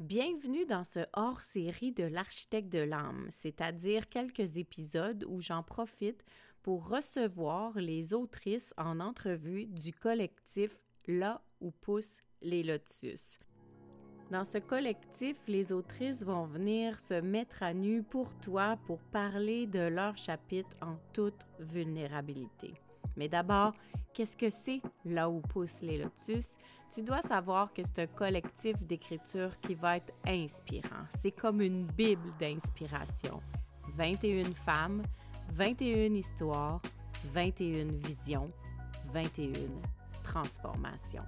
Bienvenue dans ce hors-série de l'architecte de l'âme, c'est-à-dire quelques épisodes où j'en profite pour recevoir les autrices en entrevue du collectif Là où poussent les lotus. Dans ce collectif, les autrices vont venir se mettre à nu pour toi pour parler de leur chapitre en toute vulnérabilité. Mais d'abord, qu'est-ce que c'est là où poussent les lotus? Tu dois savoir que c'est un collectif d'écriture qui va être inspirant. C'est comme une bible d'inspiration. 21 femmes, 21 histoires, 21 visions, 21 transformations.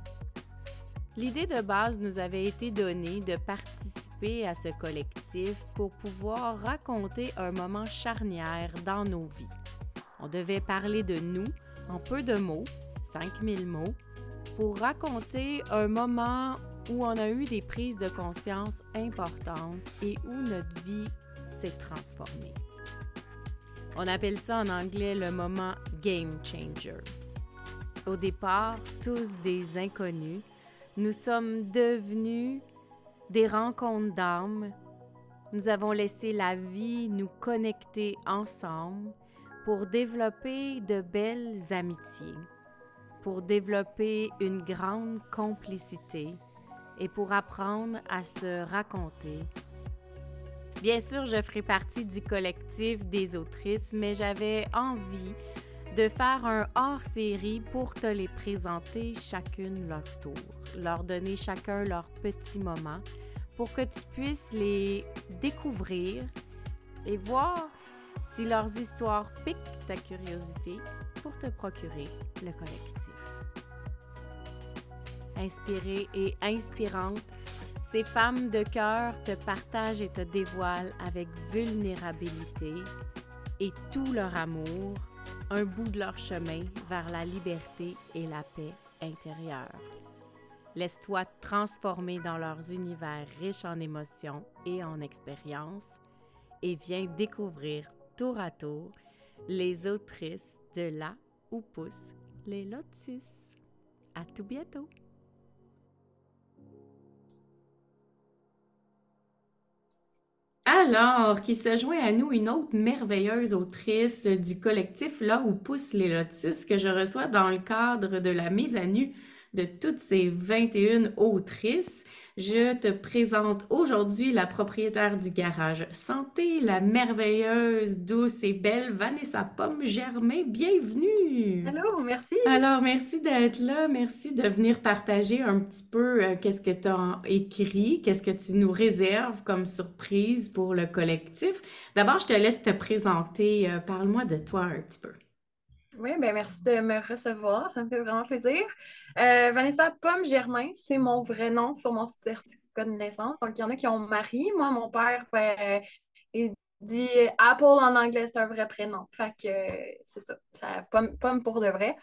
L'idée de base nous avait été donnée de participer à ce collectif pour pouvoir raconter un moment charnière dans nos vies. On devait parler de nous en peu de mots, 5000 mots, pour raconter un moment où on a eu des prises de conscience importantes et où notre vie s'est transformée. On appelle ça en anglais le moment game changer. Au départ, tous des inconnus, nous sommes devenus des rencontres d'âmes. Nous avons laissé la vie nous connecter ensemble pour développer de belles amitiés, pour développer une grande complicité et pour apprendre à se raconter. Bien sûr, je ferai partie du collectif des autrices, mais j'avais envie de faire un hors-série pour te les présenter chacune leur tour, leur donner chacun leur petit moment pour que tu puisses les découvrir et voir si leurs histoires piquent ta curiosité pour te procurer le collectif. Inspirée et inspirante, ces femmes de cœur te partagent et te dévoilent avec vulnérabilité et tout leur amour un bout de leur chemin vers la liberté et la paix intérieure. Laisse-toi transformer dans leurs univers riches en émotions et en expériences et viens découvrir tour à tour les autrices de là où poussent les lotus. À tout bientôt! Alors, qui se joint à nous une autre merveilleuse autrice du collectif Là où poussent les lotus que je reçois dans le cadre de la mise à nu de toutes ces 21 autrices. Je te présente aujourd'hui la propriétaire du garage Santé, la merveilleuse, douce et belle Vanessa Pomme Germain. Bienvenue! Allô, merci! Alors, merci d'être là. Merci de venir partager un petit peu euh, qu'est-ce que tu as écrit, qu'est-ce que tu nous réserves comme surprise pour le collectif. D'abord, je te laisse te présenter. Euh, parle-moi de toi un petit peu. Oui, ben merci de me recevoir. Ça me fait vraiment plaisir. Euh, Vanessa Pomme Germain, c'est mon vrai nom sur mon certificat de naissance. Donc, il y en a qui ont mari. Moi, mon père fait, il dit Apple en anglais, c'est un vrai prénom. Fait que c'est ça. ça pomme, pomme pour de vrai.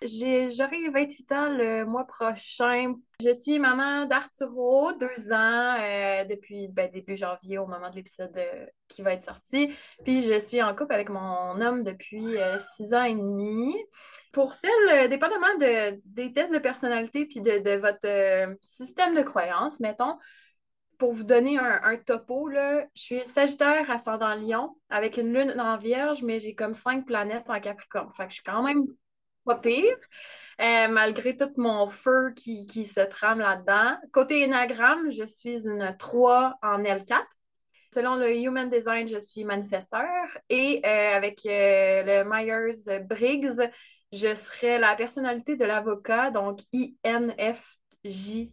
J'aurai 28 ans le mois prochain. Je suis maman d'Arturo, deux ans, euh, depuis ben, début janvier au moment de l'épisode euh, qui va être sorti. Puis je suis en couple avec mon homme depuis euh, six ans et demi. Pour celle, dépendamment de, des tests de personnalité puis de, votre système de croyance, mettons, pour vous donner un, topo, là, je suis Sagittaire ascendant Lion avec une lune en Vierge, mais j'ai comme cinq planètes en Capricorne. Fait que je suis quand même pire, euh, malgré tout mon feu qui, se trame là-dedans. Côté Enneagramme, je suis une 3 en L4. Selon le Human Design, je suis manifesteur. Et euh, avec euh, le Myers-Briggs, je serais la personnalité de l'avocat, donc INFJT.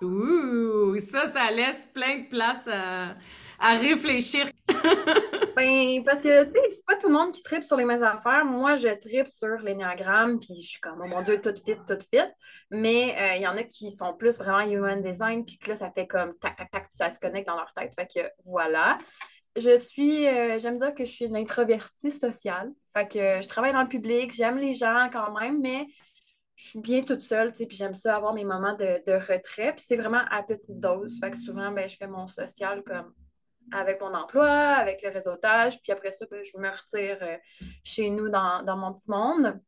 Ouh, ça, ça laisse plein de place à à réfléchir. ben, parce que, tu sais, c'est pas tout le monde qui tripe sur les mêmes affaires. Moi, je tripe sur l'énéagramme, puis je suis comme, oh mon Dieu, tout fit, tout fit. Mais euh, il y en a qui sont plus vraiment human design, puis que là, ça fait comme tac, tac, tac, puis ça se connecte dans leur tête. Fait que voilà. Je suis, euh, j'aime dire que je suis une introvertie sociale. Fait que je travaille dans le public, j'aime les gens quand même, mais je suis bien toute seule, tu sais, puis j'aime ça avoir mes moments de, de retrait. Puis c'est vraiment à petite dose. Fait que souvent, ben, je fais mon social comme avec mon emploi, avec le réseautage, puis après ça, ben, je me retire euh, chez nous dans, mon petit monde.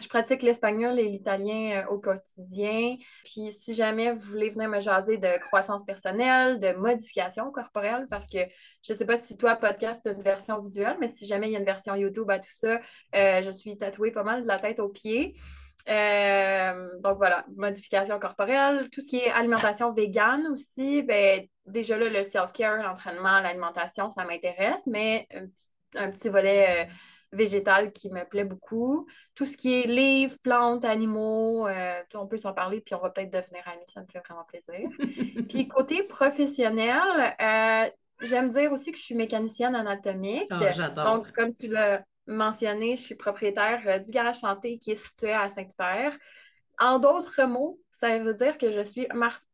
je pratique l'espagnol et l'italien euh, au quotidien. Puis si jamais vous voulez venir me jaser de croissance personnelle, de modification corporelle, parce que je ne sais pas si toi, podcast, une version visuelle, mais si jamais il y a une version YouTube à tout ça, euh, je suis tatouée pas mal de la tête aux pieds. Euh, donc voilà, modification corporelle, tout ce qui est alimentation végane aussi, ben, déjà là, le self-care, l'entraînement, l'alimentation, ça m'intéresse, mais un, petit volet végétal qui me plaît beaucoup. Tout ce qui est livres, plantes, animaux, euh, on peut s'en parler, puis on va peut-être devenir amis, ça me fait vraiment plaisir. puis côté professionnel, euh, j'aime dire aussi que je suis mécanicienne anatomique. J'adore. Donc, comme tu l'as mentionné, je suis propriétaire euh, du garage santé qui est situé à Saint-Hubert. En d'autres mots, ça veut dire que je suis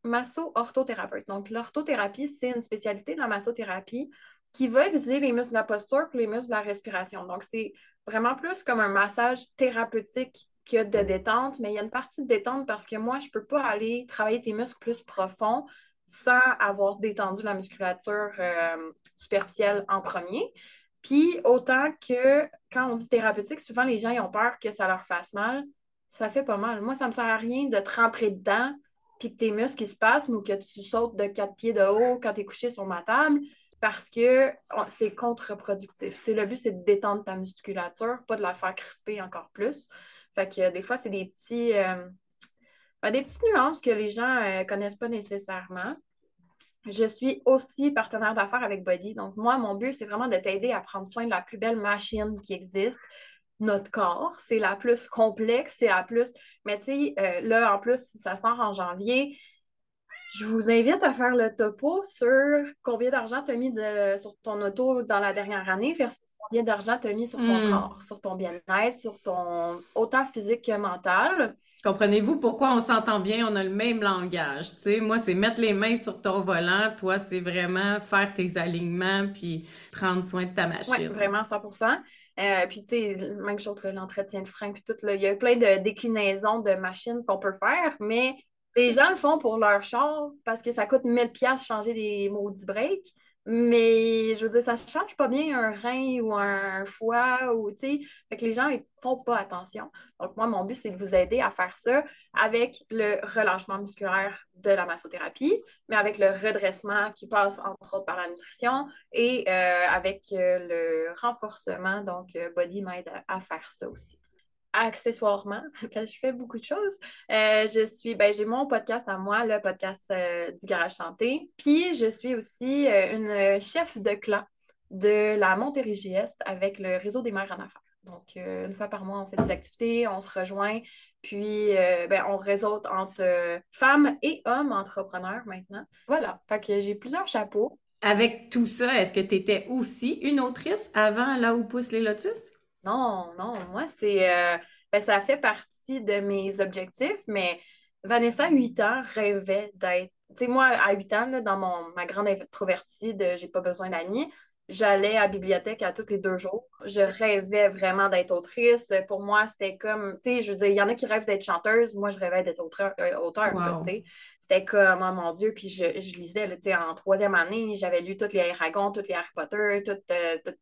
masso-orthothérapeute. Donc, l'orthothérapie, c'est une spécialité de la massothérapie qui va viser les muscles de la posture et les muscles de la respiration. Donc, c'est vraiment plus comme un massage thérapeutique que de détente, mais il y a une partie de détente parce que moi, je ne peux pas aller travailler tes muscles plus profonds sans avoir détendu la musculature euh, superficielle en premier. Puis, autant que quand on dit thérapeutique, souvent les gens ont peur que ça leur fasse mal. Ça fait pas mal. Moi, ça me sert à rien de te rentrer dedans puis que tes muscles se passent ou que tu sautes de quatre pieds de haut quand tu es couché sur ma table parce que c'est contre-productif. le but, c'est de détendre ta musculature, pas de la faire crisper encore plus. Fait que des fois, c'est des petits euh, ben, des petites nuances que les gens ne euh, connaissent pas nécessairement. Je suis aussi partenaire d'affaires avec Body. Donc, moi, mon but, c'est vraiment de t'aider à prendre soin de la plus belle machine qui existe, notre corps. C'est la plus complexe, c'est la plus. Mais tu sais, euh, là, en plus, ça sort en janvier, je vous invite à faire le topo sur combien d'argent tu as mis sur ton auto dans la dernière année versus combien d'argent tu as mis sur ton hmm. corps, sur ton bien-être, sur ton autant physique que mental. Comprenez-vous pourquoi on s'entend bien, on a le même langage. Moi, c'est mettre les mains sur ton volant. Toi, c'est vraiment faire tes alignements puis prendre soin de ta machine. Oui, vraiment 100% euh, puis, tu sais, même chose, l'entretien de frein, puis tout, il y a plein de déclinaisons de machines qu'on peut faire, mais les gens le font pour leur char parce que ça coûte 1000 pièces changer des maudits breaks. Mais je veux dire, ça ne change pas bien un rein ou un foie ou tu sais. Les gens ne font pas attention. Donc, moi, mon but, c'est de vous aider à faire ça avec le relâchement musculaire de la massothérapie, mais avec le redressement qui passe entre autres par la nutrition et euh, avec euh, le renforcement. Donc, euh, Body m'aide à faire ça aussi accessoirement, parce que je fais beaucoup de choses. Euh, je suis, ben, j'ai mon podcast à moi, le podcast euh, du Garage Santé. Puis je suis aussi euh, une chef de clan de la Montérégie Est avec le réseau des mères en affaires. Donc, une fois par mois, on fait des activités, on se rejoint, puis ben, on réseaute entre femmes et hommes entrepreneurs maintenant. Voilà, fait que j'ai plusieurs chapeaux. Avec tout ça, est-ce que tu étais aussi une autrice avant Là où poussent les lotus? Non, non, moi, c'est. Euh, ben, ça fait partie de mes objectifs, mais Vanessa, 8 ans, rêvait d'être. Tu sais, moi, à 8 ans, dans mon, ma grande introvertie de j'ai pas besoin d'amis, j'allais à la bibliothèque à tous les deux jours. Je rêvais vraiment d'être autrice. Pour moi, c'était comme, tu sais, je veux dire, il y en a qui rêvent d'être chanteuse. Moi, je rêvais d'être auteur, euh, tu sais. C'était comme, oh mon Dieu, puis je, lisais, tu sais, en troisième année, j'avais lu toutes les Aragon, toutes les Harry Potter, toutes, euh, toutes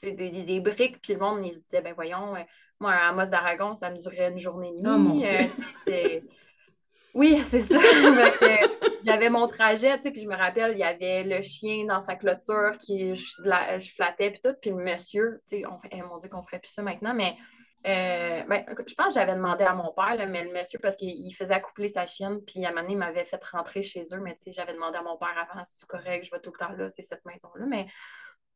c'est des, briques, puis le monde, se disait, ben voyons, euh, moi, à Moss d'Aragon, ça me durait une journée et demie. Oh, euh, oui, c'est ça. J'avais mon trajet, tu sais, puis je me rappelle, il y avait le chien dans sa clôture qui je, flattais, puis tout, puis le monsieur, tu sais, on, eh, mon Dieu qu'on ferait plus ça maintenant, mais euh, ben, je pense que j'avais demandé à mon père, mais le monsieur, parce qu'il faisait accoupler sa chienne, puis à un moment donné, il m'avait fait rentrer chez eux, mais tu sais, j'avais demandé à mon père avant, c'est correct, je vais tout le temps là, c'est cette maison-là, mais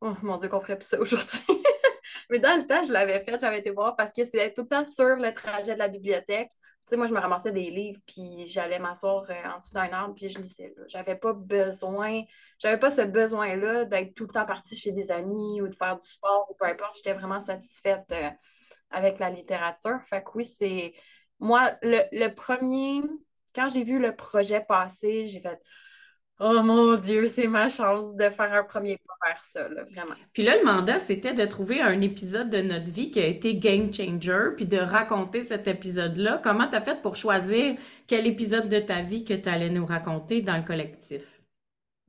Oh mon Dieu, qu'on ferait plus ça aujourd'hui. Mais dans le temps, je l'avais fait, j'avais été voir parce que c'était tout le temps sur le trajet de la bibliothèque. Tu sais, moi, je me ramassais des livres, puis j'allais m'asseoir euh, en dessous d'un arbre, puis je lisais. J'avais pas besoin, j'avais pas ce besoin-là d'être tout le temps partie chez des amis ou de faire du sport ou peu importe. J'étais vraiment satisfaite euh, avec la littérature. Fait que oui, c'est. Moi, le, le premier, quand j'ai vu le projet passer, j'ai fait Oh mon Dieu, c'est ma chance de faire un premier pas vers ça, vraiment. Puis là, le mandat, c'était de trouver un épisode de notre vie qui a été game changer, puis de raconter cet épisode-là. Comment tu as fait pour choisir quel épisode de ta vie que tu allais nous raconter dans le collectif?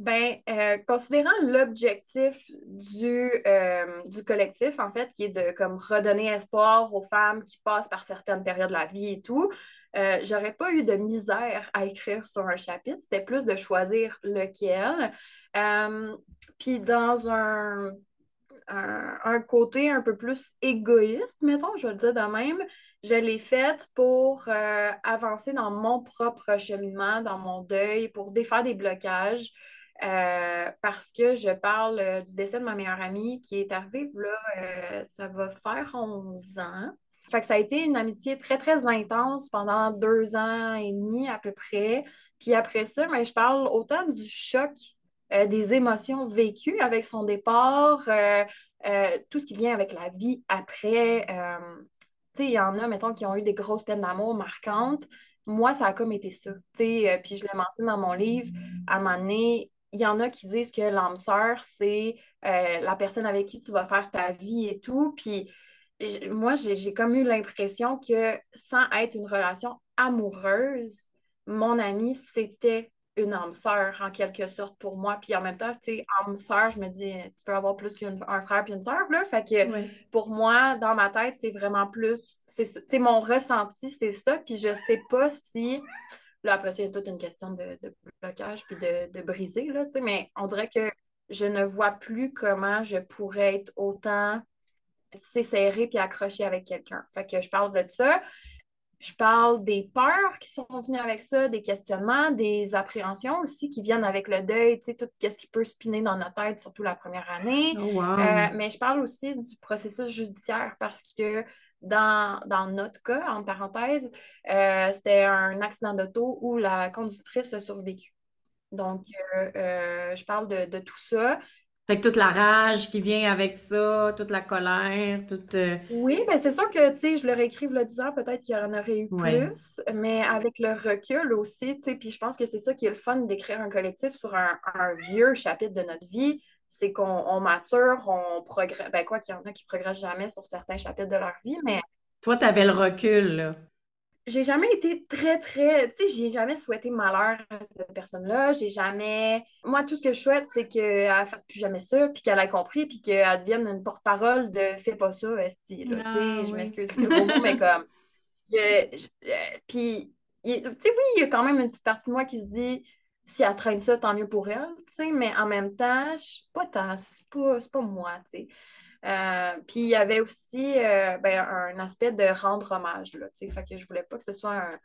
Ben, euh, considérant l'objectif du, euh, du collectif, en fait, qui est de comme redonner espoir aux femmes qui passent par certaines périodes de la vie et tout, euh, j'aurais pas eu de misère à écrire sur un chapitre. C'était plus de choisir lequel. Puis dans un, un, côté un peu plus égoïste, mettons, je vais le dire de même, je l'ai faite pour avancer dans mon propre cheminement, dans mon deuil, pour défaire des blocages. Euh, parce que je parle euh, du décès de ma meilleure amie qui est arrivée là, euh, ça va faire 11 ans. Fait ça a été une amitié très, très intense pendant deux ans et demi à peu près. Puis après ça, mais ben, je parle autant du choc, des émotions vécues avec son départ, tout ce qui vient avec la vie après. tu sais, il y en a, mettons, qui ont eu des grosses peines d'amour marquantes. Moi, ça a comme été ça. puis je le mentionne dans mon livre, à un moment il y en a qui disent que l'âme sœur, c'est euh, la personne avec qui tu vas faire ta vie et tout. Puis moi, j'ai comme eu l'impression que sans être une relation amoureuse, mon ami, c'était une âme sœur en quelque sorte pour moi. Puis en même temps, tu sais, âme sœur, je me dis, tu peux avoir plus qu'un frère puis une sœur, là. Fait que pour moi, dans ma tête, c'est vraiment plus, c'est mon ressenti, c'est ça. Puis je sais pas si Là, après ça, il y a toute une question de, blocage puis de, briser, là, mais on dirait que je ne vois plus comment je pourrais être autant serrée puis accrochée avec quelqu'un. Fait que je parle de ça. Je parle des peurs qui sont venues avec ça, des questionnements, des appréhensions aussi qui viennent avec le deuil, tu sais, tout ce qui peut spinner dans notre tête, surtout la première année. Oh, euh, mais je parle aussi du processus judiciaire parce que dans, notre cas, en parenthèse, euh, c'était un accident d'auto où la conductrice a survécu. Donc, euh, je parle de, tout ça. Fait que toute la rage qui vient avec ça, toute la colère, toute... Oui, ben c'est sûr que, tu sais, je leur écrive le 10 ans, peut-être qu'il y en aurait eu plus, mais avec le recul aussi, tu sais, puis je pense que c'est ça qui est le fun d'écrire un collectif sur un, un, vieux chapitre de notre vie, c'est qu'on mature, on progresse. Ben, quoi qu'il y en a qui progressent jamais sur certains chapitres de leur vie, mais. Toi, tu avais le recul, là. J'ai jamais été très, très. Tu sais, j'ai jamais souhaité malheur à cette personne-là. J'ai jamais. Moi, tout ce que je souhaite, c'est qu'elle ne fasse plus jamais ça, puis qu'elle ait compris, puis qu'elle devienne une porte-parole de fais pas ça, esti. tu sais, je m'excuse le gros mot, mais comme. Puis, tu sais, oui, il y a quand même une petite partie de moi qui se dit si elle traîne ça, tant mieux pour elle, tu sais, mais en même temps, je pas tant, c'est pas, pas moi, tu sais. Euh, puis il y avait aussi euh, ben, un aspect de rendre hommage, là, fait que je voulais pas que ce soit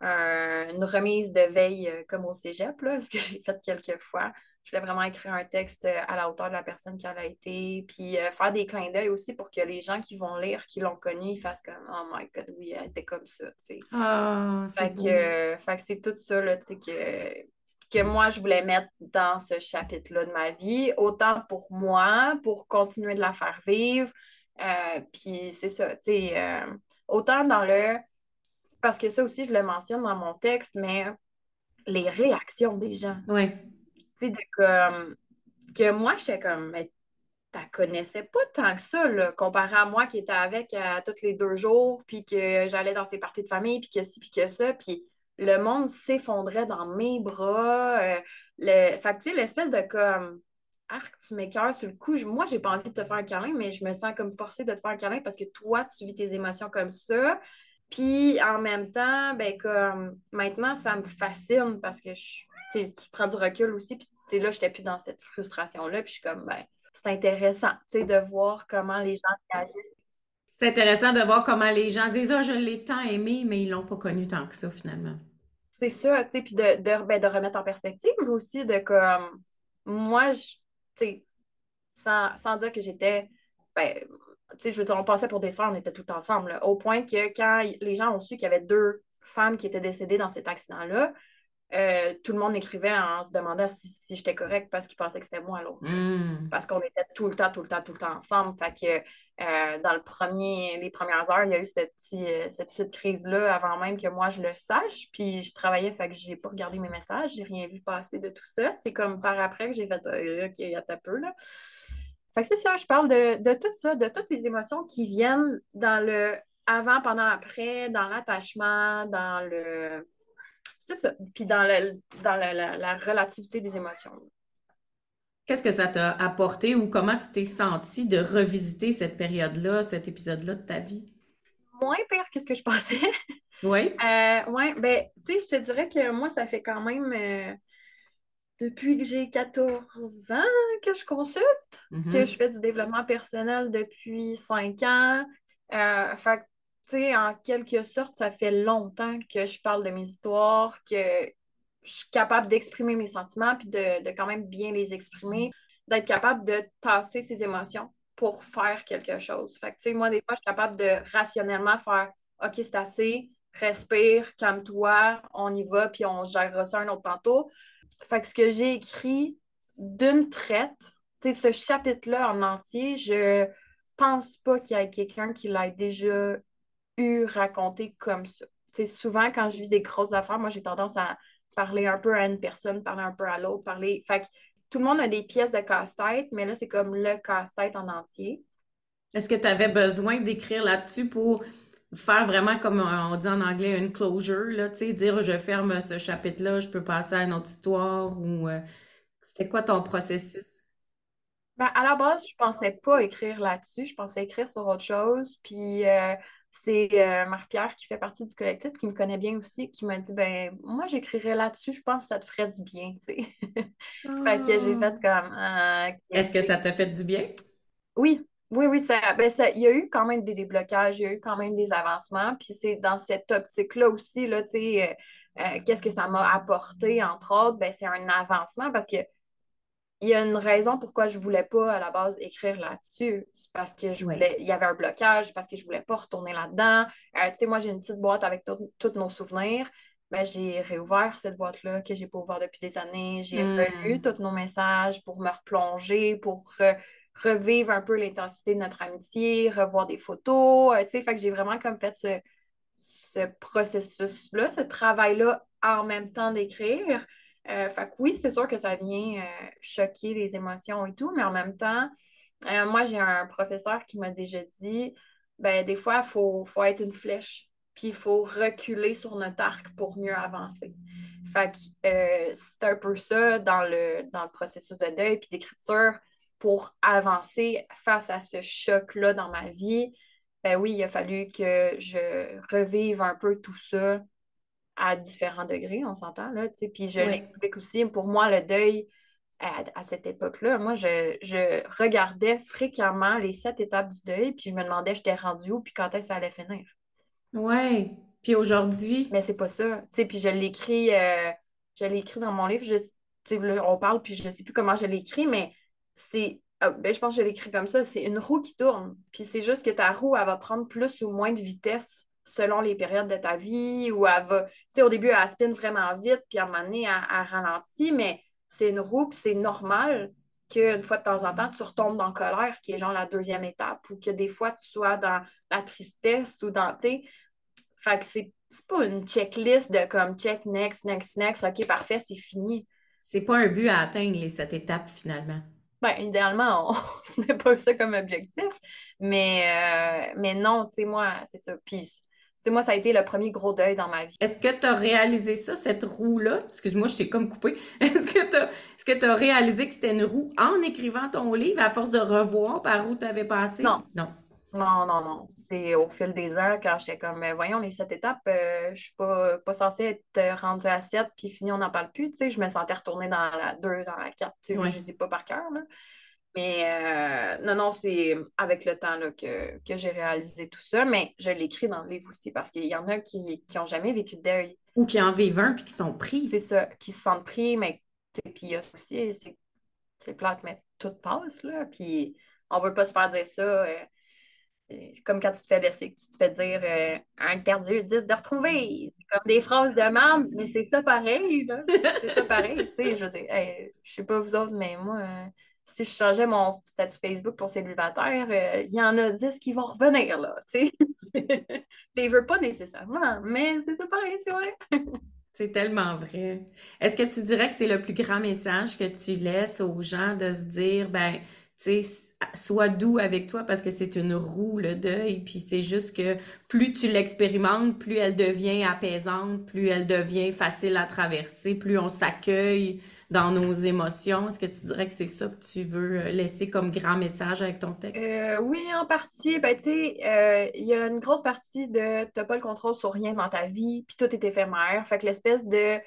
une remise de veille euh, comme au cégep, là, ce que j'ai fait quelques fois. Je voulais vraiment écrire un texte à la hauteur de la personne qui a été, puis faire des clins d'œil aussi pour que les gens qui vont lire, qui l'ont connue, ils fassent comme « Oh my God, oui, elle était comme ça ». Ah, c'est fait, que, fait que c'est tout ça, là, que que moi, je voulais mettre dans ce chapitre-là de ma vie, autant pour moi, pour continuer de la faire vivre. Euh, puis c'est ça, tu sais, euh, autant dans le... Parce que ça aussi, je le mentionne dans mon texte, mais les réactions des gens. Oui. Tu sais, de comme... Que moi, j'étais comme, mais t'as connaissais pas tant que ça, là, comparé à moi qui étais avec à tous les deux jours, puis que j'allais dans ses parties de famille, puis que ci, puis que ça, puis le monde s'effondrait dans mes bras. Euh, le... Fait tu sais, l'espèce de comme. Arc, tu m'écœures sur le coup. Moi, j'ai pas envie de te faire un câlin, mais je me sens comme forcée de te faire un câlin parce que toi, tu vis tes émotions comme ça. Puis en même temps, ben comme maintenant, ça me fascine parce que je, tu prends du recul aussi. Puis là, je n'étais plus dans cette frustration-là. Puis je suis comme, ben, c'est intéressant de voir comment les gens réagissent c'est intéressant de voir comment les gens disent Ah, je l'ai tant aimé, mais ils l'ont pas connu tant que ça, finalement. C'est ça, tu sais, puis de, de, ben, de, remettre en perspective aussi, de comme moi, tu sais, sans, sans, dire que j'étais, ben, tu sais, je veux dire, on passait pour des soeurs, on était tout ensemble, au point que quand les gens ont su qu'il y avait deux femmes qui étaient décédées dans cet accident-là, euh, tout le monde m'écrivait en se demandant si, j'étais correcte parce qu'ils pensaient que c'était moi l'autre. Hmm. Parce qu'on était tout le temps, tout le temps, tout le temps ensemble. Fait que euh, dans le premier, les premières heures, il y a eu cette, euh, cette petite crise-là avant même que moi je le sache. Puis je travaillais, fait que j'ai pas regardé mes messages, j'ai rien vu passer de tout ça. C'est comme par après que j'ai fait OK, il y a peu là. Fait que c'est ça, je parle de, de tout ça, de toutes les émotions qui viennent dans le avant, pendant, après, dans l'attachement, dans le c'est ça. Puis dans, dans la, relativité des émotions. Qu'est-ce que ça t'a apporté ou comment tu t'es senti de revisiter cette période-là, cet épisode-là de ta vie? Moins pire que ce que je pensais. Oui? Euh, ouais, ben, tu sais, je te dirais que moi, ça fait quand même euh, depuis que j'ai 14 ans que je consulte, que Mhm. je fais du développement personnel depuis 5 ans. Euh, fait que, sais, en quelque sorte, ça fait longtemps que je parle de mes histoires, que je suis capable d'exprimer mes sentiments, puis de, de quand même bien les exprimer, d'être capable de tasser ses émotions pour faire quelque chose. Fait que, tu sais, moi, des fois, je suis capable de rationnellement faire OK, c'est assez, respire, calme-toi, on y va, puis on gérera ça un autre tantôt. Fait que ce que j'ai écrit d'une traite, tu sais, ce chapitre-là en entier, je pense pas qu'il y ait quelqu'un qui l'ait déjà eu raconté comme ça. Souvent, quand je vis des grosses affaires, moi, j'ai tendance à parler un peu à une personne, parler un peu à l'autre, parler. Fait que tout le monde a des pièces de casse-tête, mais là, c'est comme le casse-tête en entier. Est-ce que tu avais besoin d'écrire là-dessus pour faire vraiment, comme on dit en anglais, une closure, là, tu sais, dire je ferme ce chapitre-là, je peux passer à une autre histoire ou euh, c'était quoi ton processus? Ben, à la base, je pensais pas écrire là-dessus, je pensais écrire sur autre chose. Puis euh, c'est euh, Marc-Pierre qui fait partie du collectif, qui me connaît bien aussi, qui m'a dit ben moi j'écrirais là-dessus, je pense que ça te ferait du bien, tu sais. Fait que j'ai Ah. fait comme Ah. Est-ce que ça t'a fait du bien? Oui, oui, oui, ça, ben ça, il y a eu quand même des déblocages, il y a eu quand même des avancements. Puis c'est dans cette optique-là aussi, là, tu sais, euh, euh, qu'est-ce que ça m'a apporté, entre autres, ben c'est un avancement parce que il y a une raison pourquoi je voulais pas à la base écrire là-dessus. C'est parce que je Oui. voulais, il y avait un blocage, parce que je voulais pas retourner là-dedans. Euh, tu sais, moi, j'ai une petite boîte avec tous nos souvenirs. Ben, j'ai réouvert cette boîte-là que j'ai pas ouvert depuis des années. J'ai relu Hmm. tous nos messages pour me replonger, pour re- revivre un peu l'intensité de notre amitié, revoir des photos. Euh, tu sais, fait que j'ai vraiment comme fait ce, ce processus-là, ce travail-là en même temps d'écrire. Euh, fait que oui, c'est sûr que ça vient euh, choquer les émotions et tout, mais en même temps, euh, moi, j'ai un professeur qui m'a déjà dit, ben, des fois, il faut, faut être une flèche, puis il faut reculer sur notre arc pour mieux avancer. Fait que euh, c'est un peu ça dans le, dans le processus de deuil puis d'écriture pour avancer face à ce choc-là dans ma vie. Ben oui, il a fallu que je revive un peu tout ça à différents degrés, on s'entend, là, tu sais. Puis je Oui. l'explique aussi, pour moi, le deuil, à, à cette époque-là, moi, je, je regardais fréquemment les sept étapes du deuil, puis je me demandais, j'étais rendue où, puis quand est-ce que ça allait finir? Ouais. Puis aujourd'hui, Mais c'est pas ça, tu sais. Puis je l'écris, euh, je l'ai écrit dans mon livre, je, tu sais, là, on parle, puis je sais plus comment je l'ai écrit, mais c'est, ah, ben, je pense que je l'ai écrit comme ça, c'est une roue qui tourne, puis c'est juste que ta roue, elle va prendre plus ou moins de vitesse selon les périodes de ta vie, ou elle va, sais, au début, elle spinne vraiment vite, puis à un moment donné, elle, elle ralentit, mais c'est une roue, puis c'est normal qu'une fois de temps en temps, tu retombes dans la colère, qui est genre la deuxième étape, ou que des fois, tu sois dans la tristesse, ou dans, tu sais, fait que c'est pas une checklist de comme check, next, next, next, ok, parfait, c'est fini. c'est pas un but à atteindre, les sept étapes finalement. Ben, idéalement, on, on se met pas ça comme objectif, mais, euh, mais non, tu sais, moi, c'est ça. Puis, tu sais, moi, ça a été le premier gros deuil dans ma vie. Est-ce que tu as réalisé ça, cette roue-là? Excuse-moi, je t'ai comme coupé. Est-ce que tu as, réalisé que c'était une roue en écrivant ton livre à force de revoir par où tu avais passé? Non, Non. non, non, non. C'est au fil des ans, quand j'étais comme, euh, voyons, les sept étapes, euh, je suis pas, pas censée être rendue à sept, puis fini, on n'en parle plus, tu sais, je me sentais retourner dans la deux, dans la quatre, tu sais, Ouais. je les ai pas par cœur, là. Mais euh, non, non, c'est avec le temps là, que, que j'ai réalisé tout ça, mais je l'écris dans le livre aussi parce qu'il y en a qui qui ont jamais vécu de deuil. Ou qui en vivent un puis qui sont pris. C'est ça, qui se sentent pris, mais puis il y a aussi, c'est plate, mais tout passe, là. Puis on veut pas se faire dire ça. euh, c'est comme quand tu te fais laisser, que tu te fais dire euh, un perdu, dix de retrouvé. C'est comme des phrases de merde, mais c'est ça pareil, là. C'est ça pareil, tu sais. Je veux dire, hey, je sais pas vous autres, mais moi, si je changeais mon statut Facebook pour célibataire, euh, il y en a dix qui vont revenir, là, tu. Tu veux pas nécessairement, mais c'est ça pareil, c'est vrai. C'est tellement vrai. Est-ce que tu dirais que c'est le plus grand message que tu laisses aux gens de se dire, ben, tu sais, sois doux avec toi parce que c'est une roue, le deuil, puis c'est juste que plus tu l'expérimentes, plus elle devient apaisante, plus elle devient facile à traverser, plus on s'accueille dans nos émotions? Est-ce que tu dirais que c'est ça que tu veux euh, laisser comme grand message avec ton texte? Euh, oui, en partie. Ben, tu sais, euh, il y a une grosse partie de t'as pas le contrôle sur rien dans ta vie, puis tout est éphémère. Fait que l'espèce de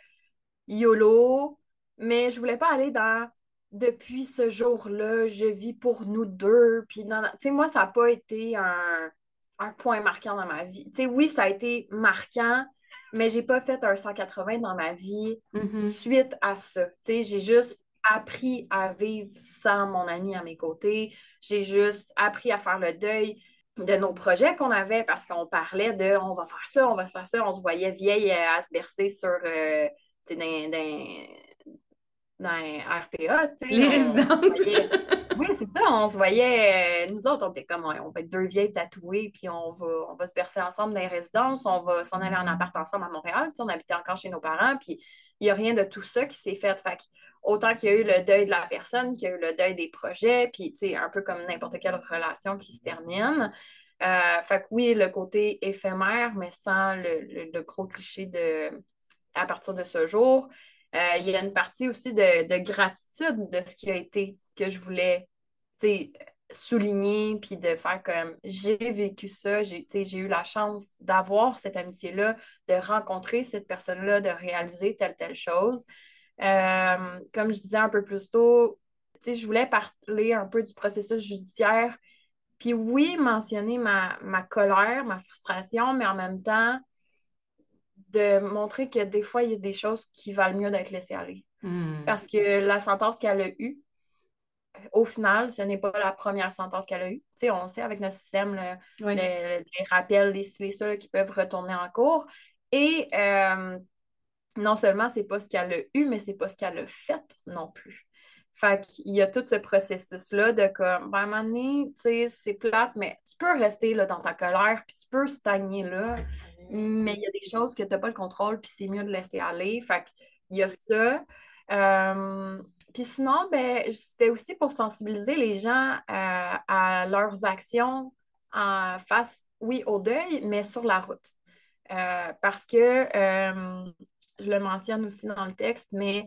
YOLO, mais je voulais pas aller dans depuis ce jour-là, je vis pour nous deux. Puis, tu sais, moi, ça n'a pas été un, un, point marquant dans ma vie. Tu sais, oui, ça a été marquant, mais j'ai pas fait un 180 dans ma vie Mm-hmm. suite à ça. Tu sais, j'ai juste appris à vivre sans mon ami à mes côtés. J'ai juste appris à faire le deuil de nos projets qu'on avait parce qu'on parlait de on va faire ça, on va faire ça. On se voyait vieille à se bercer sur euh, dans, dans- RPA. Les résidences. Oui, c'est ça. On se voyait, euh, nous autres, on était comme, on va être deux vieilles tatouées, puis on va, on va se bercer ensemble dans les résidences, on va s'en aller en appart ensemble à Montréal. On habitait encore chez nos parents, puis il n'y a rien de tout ça qui s'est fait. Autant qu'il y a eu le deuil de la personne, qu'il y a eu le deuil des projets, puis un peu comme n'importe quelle relation qui se termine. Euh, fait que oui, le côté éphémère, mais sans le, le- le gros cliché de à partir de ce jour. Euh, il y a une partie aussi de, de gratitude de ce qui a été que je voulais souligner, puis de faire comme j'ai vécu ça, j'ai eu la chance d'avoir cette amitié-là, de rencontrer cette personne-là, de réaliser telle, telle chose. Euh, comme je disais un peu plus tôt, je voulais parler un peu du processus judiciaire, puis oui, mentionner ma, ma colère, ma frustration, mais en même temps, de montrer que des fois, il y a des choses qui valent mieux d'être laissées aller. Hmm. Parce que la sentence qu'elle a eue, au final, ce n'est pas la première sentence qu'elle a eue. Tu sais, on sait avec notre système, le- Oui. le- les rappels, les ci, les ça, là, qui peuvent retourner en cours. Et euh, non seulement c'est pas ce qu'elle a eu, mais c'est pas ce qu'elle a fait non plus. Fait qu'il y a tout ce processus-là de comme, ben, à un moment donné, tu sais, c'est plate, mais tu peux rester là, dans ta colère, puis tu peux stagner là, mais il y a des choses que tu n'as pas le contrôle, puis c'est mieux de laisser aller. Fait qu'il y a ça. Euh, puis sinon, ben, c'était aussi pour sensibiliser les gens euh, à leurs actions en face, oui, au deuil, mais sur la route. Euh, parce que, je le mentionne aussi dans le texte, mais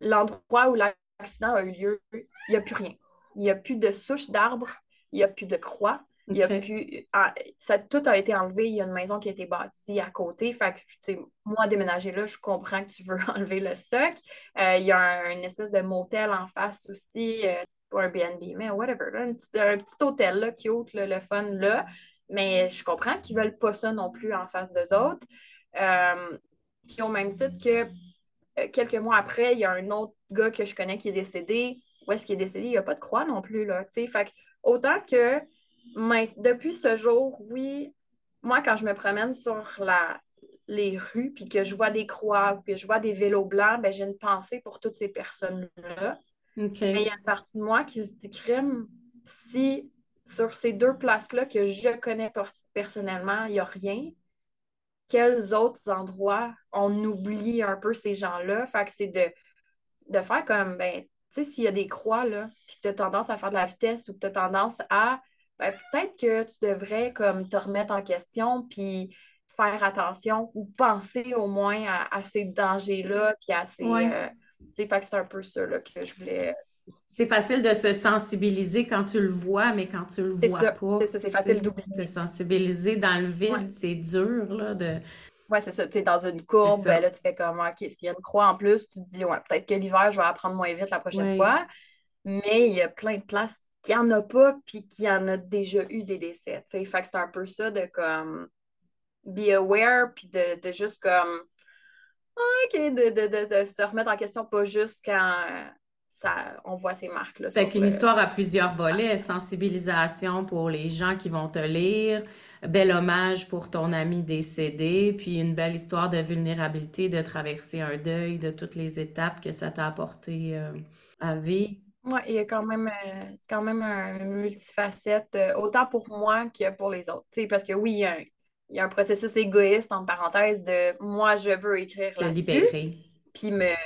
l'endroit où l'accident a eu lieu, il n'y a plus rien. Il n'y a plus de souche d'arbres, il n'y a plus de croix, il y a plus. ah, ça, tout a été enlevé. Il y a une maison qui a été bâtie à côté. Fait que, moi, déménager là, je comprends que tu veux enlever le stock. Euh, il y a un- une espèce de motel en face aussi, euh, pas un BNB, mais whatever. là, une petite- un petit hôtel là, cute, là, le fun là. Mais je comprends qu'ils veulent pas ça non plus en face d'eux autres. Euh, puis au même titre que quelques mois après, il y a un autre gars que je connais qui est décédé. Où est-ce qu'il est décédé? Il n'y a pas de croix non plus, là. Fait que, autant que depuis ce jour, oui, moi, quand je me promène sur la, les rues, puis que je vois des croix ou que je vois des vélos blancs, ben, j'ai une pensée pour toutes ces personnes-là. Mais il y a une partie de moi qui se dit, crème, si sur ces deux places-là que je connais per- personnellement, il n'y a rien, quels autres endroits on oublie un peu ces gens-là? Fait que c'est de, de faire comme, ben, tu sais, s'il y a des croix, là, puis que tu as tendance à faire de la vitesse ou que tu as tendance à, ben, peut-être que tu devrais comme te remettre en question, puis faire attention ou penser au moins à, à ces dangers-là, puis à ces... Ouais. euh, fait que c'est un peu ça là, que je voulais C'est facile de se sensibiliser quand tu le vois, mais quand tu le vois ça, pas, c'est ça, c'est facile d'oublier. Se sensibiliser dans le vide, Ouais. c'est dur, là, de... Ouais, c'est ça. Tu sais, dans une courbe, ben là, tu fais comme, OK, s'il y a une croix en plus, tu te dis, ouais, peut-être que l'hiver, je vais la prendre moins vite la prochaine Ouais. fois. Mais il y a plein de places qui en a pas, puis qui en a déjà eu des décès. Tu sais, fait que c'est un peu ça de comme, be aware, puis de, de juste comme, OK, de, de, se remettre en question, pas juste quand ça, on voit ces marques-là. Fait sur qu'une le- histoire à plusieurs volets, sensibilisation pour les gens qui vont te lire, bel hommage pour ton ami décédé, puis une belle histoire de vulnérabilité, de traverser un deuil, de toutes les étapes que ça t'a apporté euh, à vivre. Ouais, il y a quand même, euh, c'est quand même un multifacette, euh, autant pour moi que pour les autres. Tu sais, parce que oui, il y a un, il y a un processus égoïste, entre parenthèses, de moi, je veux écrire là-dessus, libérer. puis me en-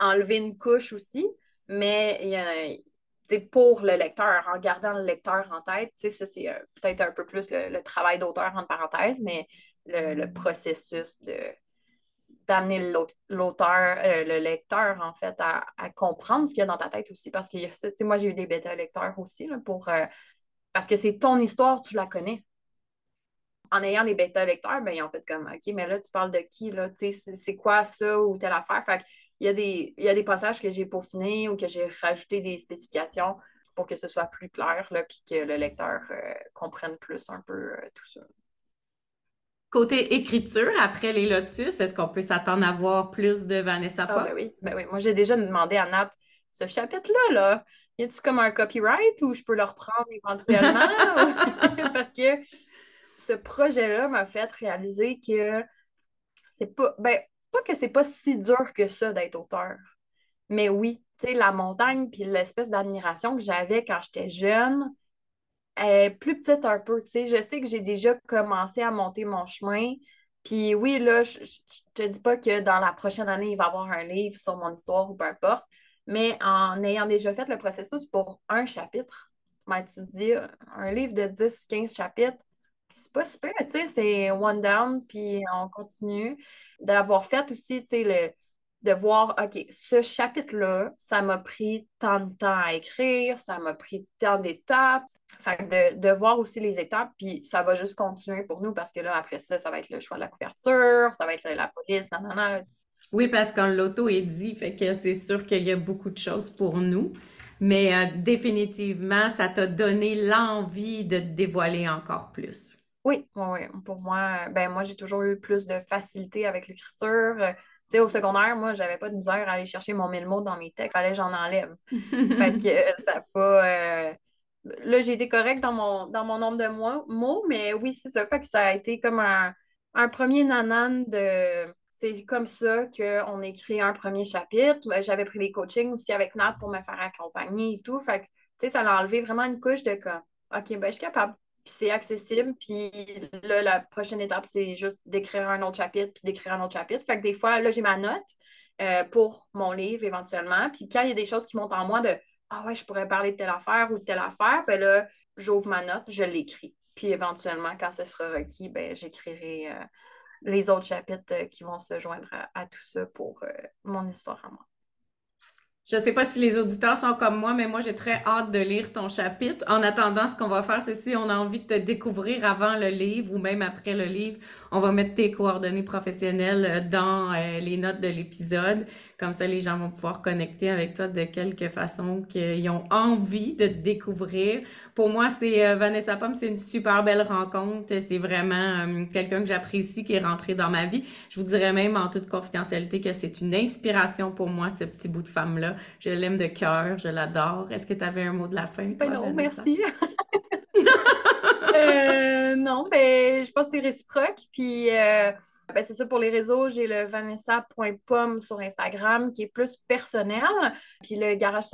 enlever une couche aussi, mais il tu sais, pour le lecteur, en gardant le lecteur en tête, tu sais, ça, c'est euh, peut-être un peu plus le, travail d'auteur, entre parenthèses, mais le, processus de, d'amener l'auteur, euh, le lecteur, en fait, à, comprendre ce qu'il y a dans ta tête aussi. Parce que moi, j'ai eu des bêta-lecteurs aussi, pour, euh, parce que c'est ton histoire, tu la connais. En ayant les bêta-lecteurs, ben, ils ont fait comme, OK, mais là, tu parles de qui, là? C'est quoi ça ou telle affaire? Fait il y, a des, il y a des passages que j'ai peaufinés ou que j'ai rajouté des spécifications pour que ce soit plus clair, là, puis que le lecteur euh, comprenne plus un peu tout ça. Côté écriture, après les Lotus, est-ce qu'on peut s'attendre à voir plus de Vanessa ah, Pop? ben oui, ben oui. Moi, j'ai déjà demandé à Nat, ce chapitre-là, là, y a-tu comme un copyright ou je peux le reprendre éventuellement? Parce que ce projet-là m'a fait réaliser que c'est pas, ben, pas que c'est pas si dur que ça d'être auteur. Mais oui, tu sais, la montagne puis l'espèce d'admiration que j'avais quand j'étais jeune, plus petite un peu, tu sais. Je sais que j'ai déjà commencé à monter mon chemin. Puis oui, là, je, te dis pas que dans la prochaine année, il va y avoir un livre sur mon histoire ou peu importe, mais en ayant déjà fait le processus pour un chapitre, ben, tu dis, un livre de 10-15 chapitres, c'est pas super, tu sais, c'est one down, puis on continue. D'avoir fait aussi, tu sais, le, de voir, OK, ce chapitre-là, ça m'a pris tant de temps à écrire, ça m'a pris tant d'étapes, fait de, voir aussi les étapes, puis ça va juste continuer pour nous parce que là, après ça, ça va être le choix de la couverture, ça va être la, police, nanana. Oui, parce que l'auto est dit, fait que c'est sûr qu'il y a beaucoup de choses pour nous. Mais euh, définitivement, ça t'a donné l'envie de te dévoiler encore plus. Oui, oui, Pour moi, ben moi, j'ai toujours eu plus de facilité avec l'écriture. Tu sais, au secondaire, moi, j'avais pas de misère à aller chercher mon mille mots dans mes textes. Fallait que j'en enlève. fait que ça n'a pas. Euh, Là, j'ai été correcte dans mon, dans mon nombre de mots, mais oui, c'est ça. Fait que ça a été comme un, premier nanan de. C'est comme ça qu'on écrit un premier chapitre. J'avais pris les coachings aussi avec Nat pour me faire accompagner et tout. Fait que, tu sais, ça a enlevé vraiment une couche de comme, OK, ben, je suis capable. Puis c'est accessible. Puis là, la prochaine étape, c'est juste d'écrire un autre chapitre, puis d'écrire un autre chapitre. Fait que des fois, là, j'ai ma note euh, pour mon livre éventuellement. Puis quand il y a des choses qui montent en moi de ah ouais, je pourrais parler de telle affaire ou de telle affaire, ben là, j'ouvre ma note, je l'écris. Puis éventuellement, quand ce sera requis, ben, j'écrirai euh, les autres chapitres euh, qui vont se joindre à, tout ça pour mon histoire à moi. Je sais pas si les auditeurs sont comme moi, mais moi, j'ai très hâte de lire ton chapitre. En attendant, ce qu'on va faire, c'est si on a envie de te découvrir avant le livre ou même après le livre, on va mettre tes coordonnées professionnelles dans les notes de l'épisode. Comme ça, les gens vont pouvoir connecter avec toi de quelque façon qu'ils ont envie de te découvrir. Pour moi, c'est euh, Vanessa Pomme, c'est une super belle rencontre. C'est vraiment euh, quelqu'un que j'apprécie qui est rentré dans ma vie. Je vous dirais même en toute confidentialité que c'est une inspiration pour moi, ce petit bout de femme-là. Je l'aime de cœur, je l'adore. Est-ce que tu avais un mot de la fin? Ben non, merci. Euh, non, mais je pense que c'est réciproque. Puis ben, c'est ça pour les réseaux. J'ai le vanessa.pomme sur Instagram qui est plus personnel. Puis le garage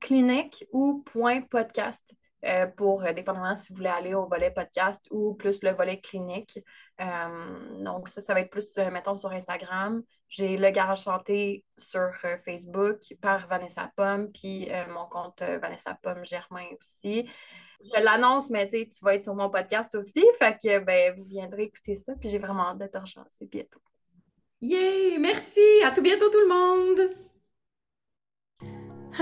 santé.clinique ou .podcast. Euh, pour, euh, dépendamment si vous voulez aller au volet podcast ou plus le volet clinique. Euh, donc, ça, ça va être plus, mettons, sur Instagram. J'ai le Garage Santé sur Facebook par Vanessa Pomme, puis mon compte Vanessa Pomme Germain aussi je l'annonce, mais tu vas être sur mon podcast aussi. Fait que ben, vous viendrez écouter ça. Puis j'ai vraiment hâte d'être C'est bientôt. Yay! Merci! À tout bientôt tout le monde!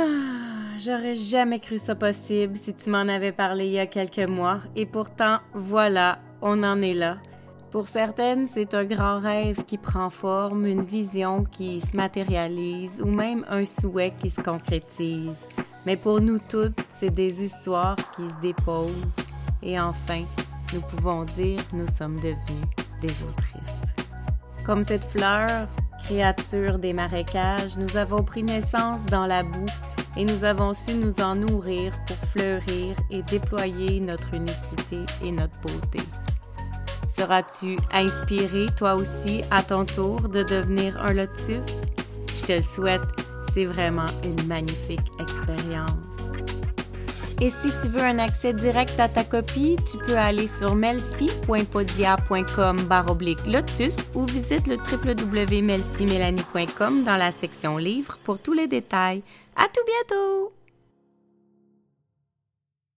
Ah, j'aurais jamais cru ça possible si tu m'en avais parlé il y a quelques mois. Et pourtant, voilà, on en est là. Pour certaines, c'est un grand rêve qui prend forme, une vision qui se matérialise ou même un souhait qui se concrétise. Mais pour nous toutes, c'est des histoires qui se déposent. Et enfin, nous pouvons dire nous sommes devenus des autrices. Comme cette fleur, créature des marécages, nous avons pris naissance dans la boue et nous avons su nous en nourrir pour fleurir et déployer notre unicité et notre beauté. Seras-tu inspiré toi aussi à ton tour de devenir un lotus? Je te le souhaite c'est vraiment une magnifique expérience. Et si tu veux un accès direct à ta copie, tu peux aller sur melcy.podia.com lotus ou visite le www.melcymélanie.com dans la section livres pour tous les détails. À tout bientôt!